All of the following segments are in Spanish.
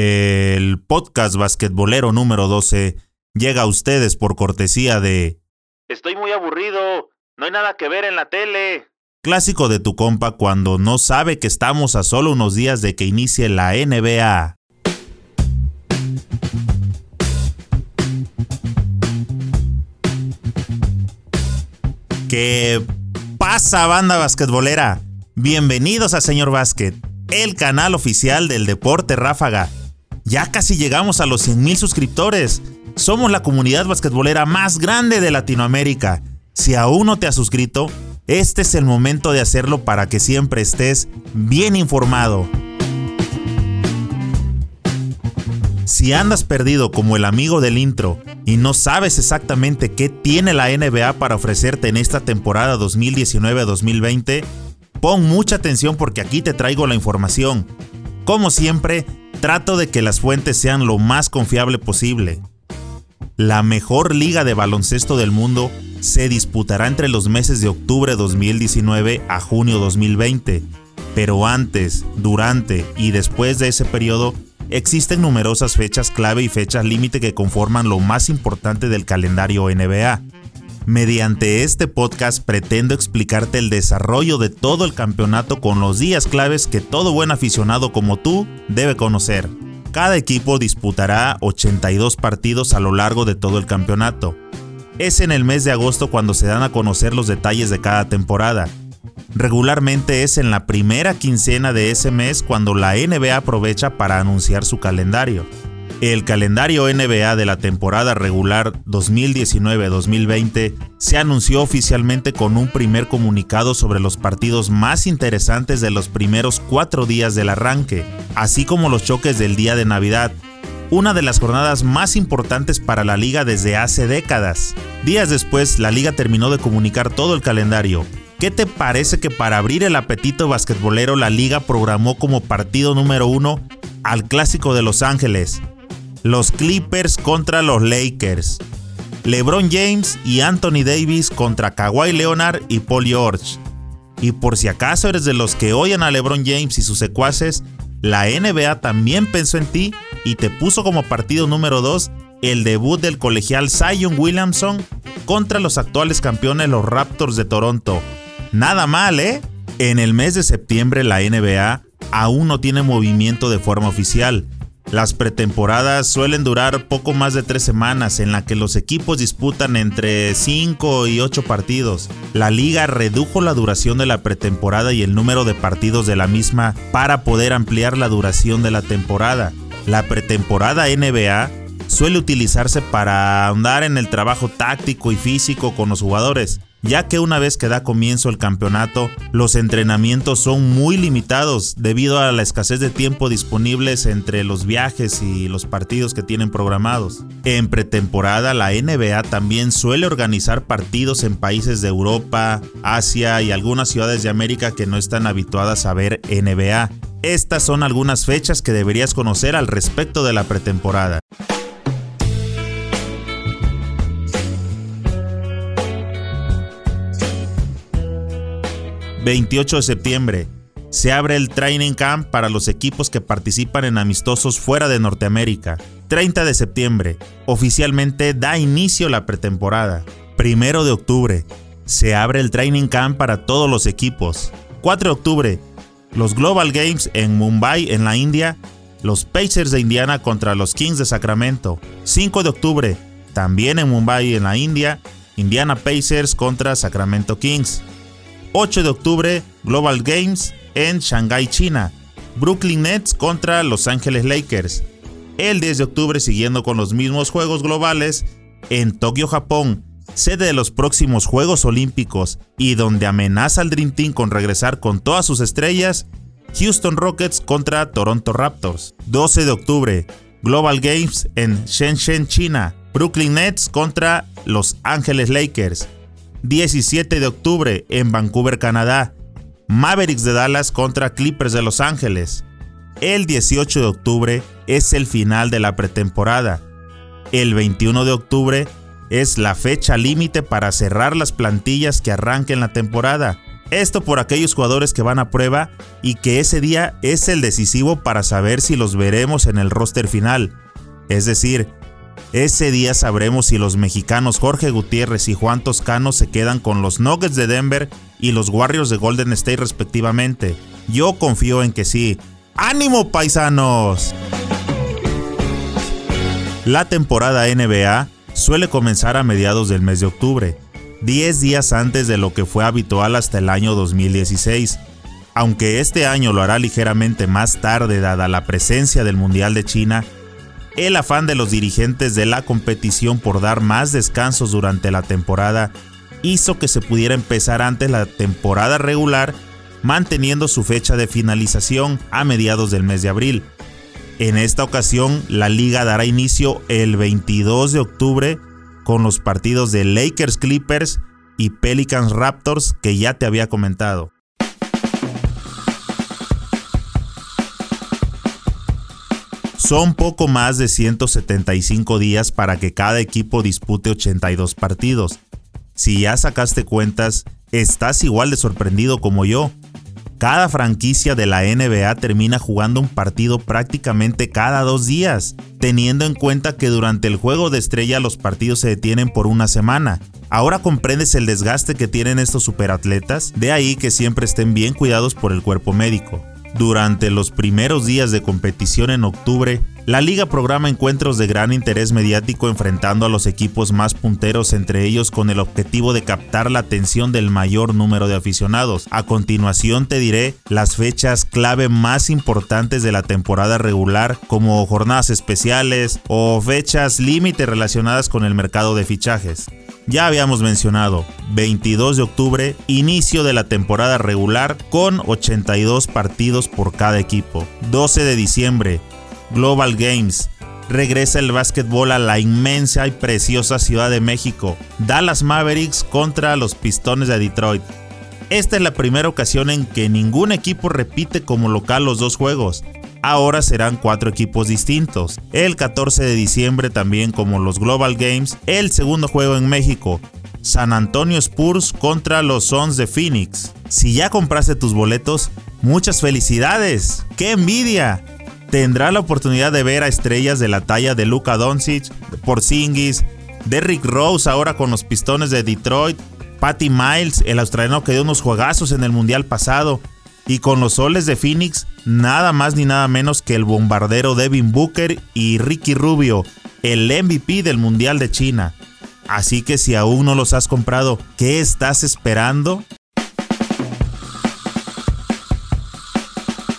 El podcast basquetbolero número 12 llega a ustedes por cortesía de... Estoy muy aburrido. No hay nada que ver en la tele. Clásico de tu compa cuando no sabe que estamos a solo unos días de que inicie la NBA. ¿Qué pasa, banda basquetbolera? Bienvenidos a Señor Básquet, el canal oficial del deporte ráfaga ya casi llegamos a los 100.000 suscriptores. Somos la comunidad basquetbolera más grande de Latinoamérica. Si aún no te has suscrito, este es el momento de hacerlo para que siempre estés bien informado. Si andas perdido como el amigo del intro y no sabes exactamente qué tiene la NBA para ofrecerte en esta temporada 2019-2020, pon mucha atención porque aquí te traigo la información. Como siempre, Trato de que las fuentes sean lo más confiable posible. La mejor liga de baloncesto del mundo se disputará entre los meses de octubre 2019 a junio 2020, pero antes, durante y después de ese periodo existen numerosas fechas clave y fechas límite que conforman lo más importante del calendario NBA. Mediante este podcast pretendo explicarte el desarrollo de todo el campeonato con los días claves que todo buen aficionado como tú debe conocer. Cada equipo disputará 82 partidos a lo largo de todo el campeonato. Es en el mes de agosto cuando se dan a conocer los detalles de cada temporada. Regularmente es en la primera quincena de ese mes cuando la NBA aprovecha para anunciar su calendario. El calendario NBA de la temporada regular 2019-2020 se anunció oficialmente con un primer comunicado sobre los partidos más interesantes de los primeros cuatro días del arranque, así como los choques del día de Navidad, una de las jornadas más importantes para la liga desde hace décadas. Días después, la liga terminó de comunicar todo el calendario. ¿Qué te parece que para abrir el apetito basquetbolero la liga programó como partido número uno al Clásico de Los Ángeles, los Clippers contra los Lakers. LeBron James y Anthony Davis contra Kawhi Leonard y Paul George. Y por si acaso eres de los que oyen a LeBron James y sus secuaces, la NBA también pensó en ti y te puso como partido número 2 el debut del colegial Zion Williamson contra los actuales campeones los Raptors de Toronto. Nada mal, ¿eh? En el mes de septiembre la NBA aún no tiene movimiento de forma oficial, las pretemporadas suelen durar poco más de tres semanas en la que los equipos disputan entre 5 y 8 partidos. La liga redujo la duración de la pretemporada y el número de partidos de la misma para poder ampliar la duración de la temporada. La pretemporada NBA suele utilizarse para ahondar en el trabajo táctico y físico con los jugadores ya que una vez que da comienzo el campeonato, los entrenamientos son muy limitados debido a la escasez de tiempo disponibles entre los viajes y los partidos que tienen programados. En pretemporada, la NBA también suele organizar partidos en países de Europa, Asia y algunas ciudades de América que no están habituadas a ver NBA. Estas son algunas fechas que deberías conocer al respecto de la pretemporada. 28 de septiembre. Se abre el Training Camp para los equipos que participan en amistosos fuera de Norteamérica. 30 de septiembre. Oficialmente da inicio la pretemporada. 1 de octubre. Se abre el Training Camp para todos los equipos. 4 de octubre. Los Global Games en Mumbai, en la India. Los Pacers de Indiana contra los Kings de Sacramento. 5 de octubre. También en Mumbai, en la India. Indiana Pacers contra Sacramento Kings. 8 de octubre, Global Games en Shanghai, China. Brooklyn Nets contra Los Ángeles Lakers. El 10 de octubre, siguiendo con los mismos Juegos Globales, en Tokio, Japón, sede de los próximos Juegos Olímpicos y donde amenaza al Dream Team con regresar con todas sus estrellas, Houston Rockets contra Toronto Raptors. 12 de octubre, Global Games en Shenzhen, China. Brooklyn Nets contra Los Ángeles Lakers. 17 de octubre en Vancouver, Canadá. Mavericks de Dallas contra Clippers de Los Ángeles. El 18 de octubre es el final de la pretemporada. El 21 de octubre es la fecha límite para cerrar las plantillas que arranquen la temporada. Esto por aquellos jugadores que van a prueba y que ese día es el decisivo para saber si los veremos en el roster final. Es decir, ese día sabremos si los mexicanos Jorge Gutiérrez y Juan Toscano se quedan con los Nuggets de Denver y los Warriors de Golden State respectivamente. Yo confío en que sí. ¡Ánimo paisanos! La temporada NBA suele comenzar a mediados del mes de octubre, 10 días antes de lo que fue habitual hasta el año 2016. Aunque este año lo hará ligeramente más tarde dada la presencia del Mundial de China, el afán de los dirigentes de la competición por dar más descansos durante la temporada hizo que se pudiera empezar antes la temporada regular, manteniendo su fecha de finalización a mediados del mes de abril. En esta ocasión, la liga dará inicio el 22 de octubre con los partidos de Lakers Clippers y Pelicans Raptors que ya te había comentado. Son poco más de 175 días para que cada equipo dispute 82 partidos. Si ya sacaste cuentas, estás igual de sorprendido como yo. Cada franquicia de la NBA termina jugando un partido prácticamente cada dos días, teniendo en cuenta que durante el juego de estrella los partidos se detienen por una semana. Ahora comprendes el desgaste que tienen estos superatletas, de ahí que siempre estén bien cuidados por el cuerpo médico. Durante los primeros días de competición en octubre, la liga programa encuentros de gran interés mediático enfrentando a los equipos más punteros entre ellos con el objetivo de captar la atención del mayor número de aficionados. A continuación te diré las fechas clave más importantes de la temporada regular como jornadas especiales o fechas límite relacionadas con el mercado de fichajes. Ya habíamos mencionado, 22 de octubre, inicio de la temporada regular con 82 partidos por cada equipo. 12 de diciembre, Global Games. Regresa el básquetbol a la inmensa y preciosa Ciudad de México. Dallas Mavericks contra los Pistones de Detroit. Esta es la primera ocasión en que ningún equipo repite como local los dos juegos. Ahora serán cuatro equipos distintos. El 14 de diciembre también como los Global Games, el segundo juego en México. San Antonio Spurs contra los Suns de Phoenix. Si ya compraste tus boletos, muchas felicidades. ¡Qué envidia! Tendrá la oportunidad de ver a estrellas de la talla de Luka Doncic, Porzingis, Derrick Rose ahora con los Pistones de Detroit, Patty Miles, el australiano que dio unos juegazos en el Mundial pasado, y con los soles de Phoenix, nada más ni nada menos que el bombardero Devin Booker y Ricky Rubio, el MVP del Mundial de China. Así que si aún no los has comprado, ¿qué estás esperando?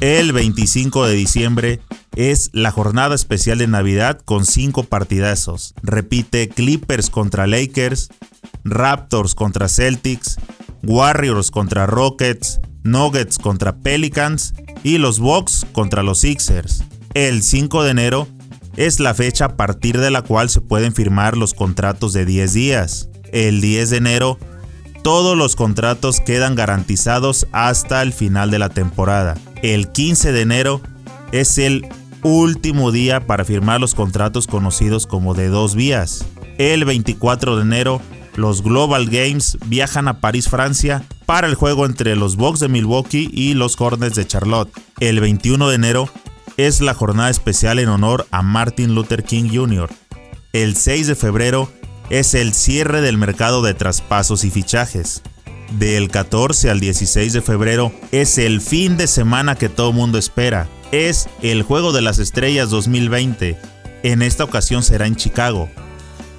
El 25 de diciembre es la jornada especial de Navidad con 5 partidazos. Repite Clippers contra Lakers, Raptors contra Celtics, Warriors contra Rockets, Nuggets contra Pelicans y los Bucks contra los Sixers. El 5 de enero es la fecha a partir de la cual se pueden firmar los contratos de 10 días. El 10 de enero todos los contratos quedan garantizados hasta el final de la temporada. El 15 de enero es el último día para firmar los contratos conocidos como de dos vías. El 24 de enero los Global Games viajan a París, Francia, para el juego entre los Bucks de Milwaukee y los Hornets de Charlotte. El 21 de enero es la jornada especial en honor a Martin Luther King Jr. El 6 de febrero es el cierre del mercado de traspasos y fichajes. Del 14 al 16 de febrero es el fin de semana que todo mundo espera. Es el Juego de las Estrellas 2020. En esta ocasión será en Chicago.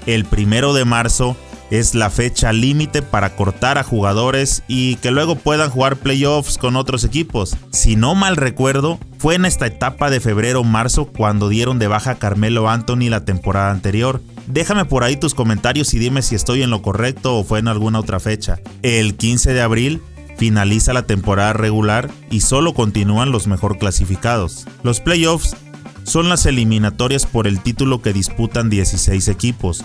El primero de marzo es la fecha límite para cortar a jugadores y que luego puedan jugar playoffs con otros equipos. Si no mal recuerdo, fue en esta etapa de febrero-marzo cuando dieron de baja a Carmelo Anthony la temporada anterior. Déjame por ahí tus comentarios y dime si estoy en lo correcto o fue en alguna otra fecha. El 15 de abril finaliza la temporada regular y solo continúan los mejor clasificados. Los playoffs son las eliminatorias por el título que disputan 16 equipos.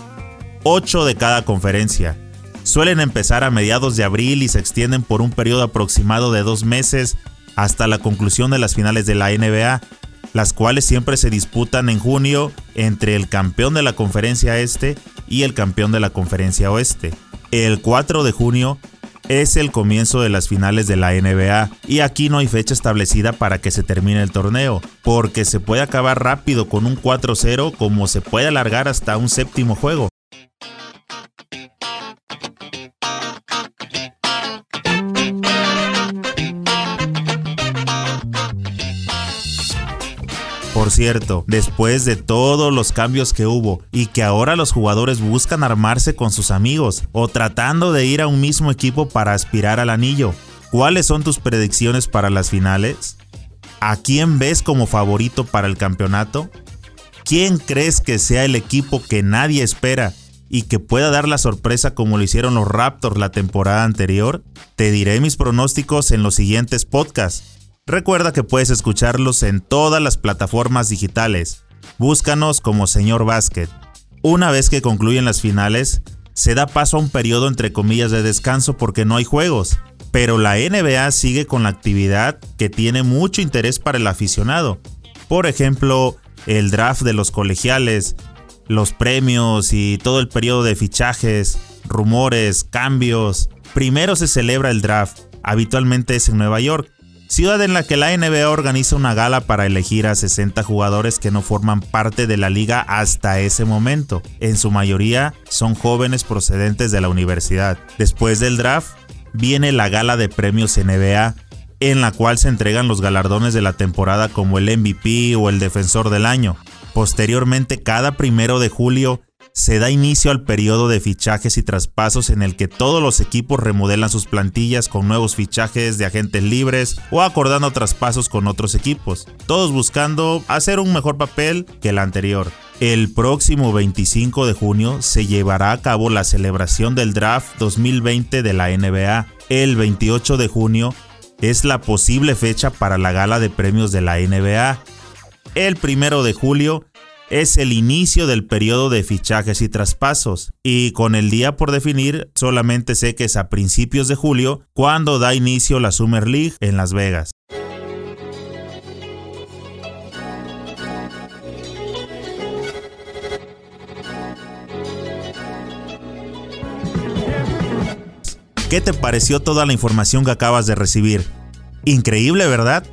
8 de cada conferencia. Suelen empezar a mediados de abril y se extienden por un periodo aproximado de dos meses hasta la conclusión de las finales de la NBA, las cuales siempre se disputan en junio entre el campeón de la conferencia este y el campeón de la conferencia oeste. El 4 de junio es el comienzo de las finales de la NBA y aquí no hay fecha establecida para que se termine el torneo, porque se puede acabar rápido con un 4-0 como se puede alargar hasta un séptimo juego. Por cierto, después de todos los cambios que hubo y que ahora los jugadores buscan armarse con sus amigos o tratando de ir a un mismo equipo para aspirar al anillo, ¿cuáles son tus predicciones para las finales? ¿A quién ves como favorito para el campeonato? ¿Quién crees que sea el equipo que nadie espera y que pueda dar la sorpresa como lo hicieron los Raptors la temporada anterior? Te diré mis pronósticos en los siguientes podcasts. Recuerda que puedes escucharlos en todas las plataformas digitales. Búscanos como Señor Básquet. Una vez que concluyen las finales, se da paso a un periodo entre comillas de descanso porque no hay juegos. Pero la NBA sigue con la actividad que tiene mucho interés para el aficionado. Por ejemplo, el draft de los colegiales, los premios y todo el periodo de fichajes, rumores, cambios. Primero se celebra el draft, habitualmente es en Nueva York, ciudad en la que la NBA organiza una gala para elegir a 60 jugadores que no forman parte de la liga hasta ese momento. En su mayoría son jóvenes procedentes de la universidad. Después del draft, viene la gala de premios NBA, en la cual se entregan los galardones de la temporada como el MVP o el defensor del año. Posteriormente, cada primero de julio, se da inicio al periodo de fichajes y traspasos en el que todos los equipos remodelan sus plantillas con nuevos fichajes de agentes libres o acordando traspasos con otros equipos, todos buscando hacer un mejor papel que el anterior. El próximo 25 de junio se llevará a cabo la celebración del draft 2020 de la NBA. El 28 de junio es la posible fecha para la gala de premios de la NBA. El 1 de julio es el inicio del periodo de fichajes y traspasos, y con el día por definir solamente sé que es a principios de julio cuando da inicio la Summer League en Las Vegas. ¿Qué te pareció toda la información que acabas de recibir? Increíble, ¿verdad?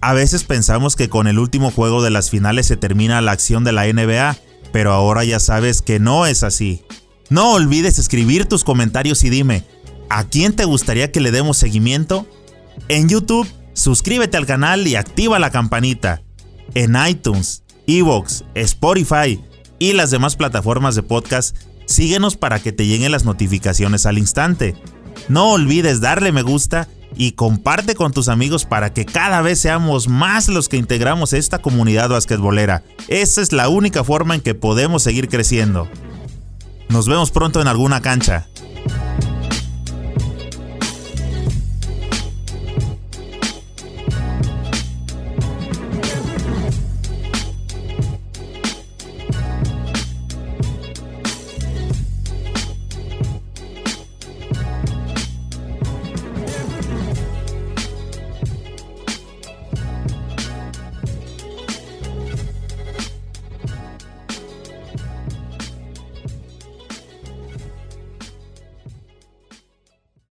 A veces pensamos que con el último juego de las finales se termina la acción de la NBA, pero ahora ya sabes que no es así. No olvides escribir tus comentarios y dime, ¿a quién te gustaría que le demos seguimiento? En YouTube, suscríbete al canal y activa la campanita. En iTunes, Evox, Spotify y las demás plataformas de podcast, síguenos para que te lleguen las notificaciones al instante. No olvides darle me gusta y comparte con tus amigos para que cada vez seamos más los que integramos esta comunidad basquetbolera. Esa es la única forma en que podemos seguir creciendo. Nos vemos pronto en alguna cancha.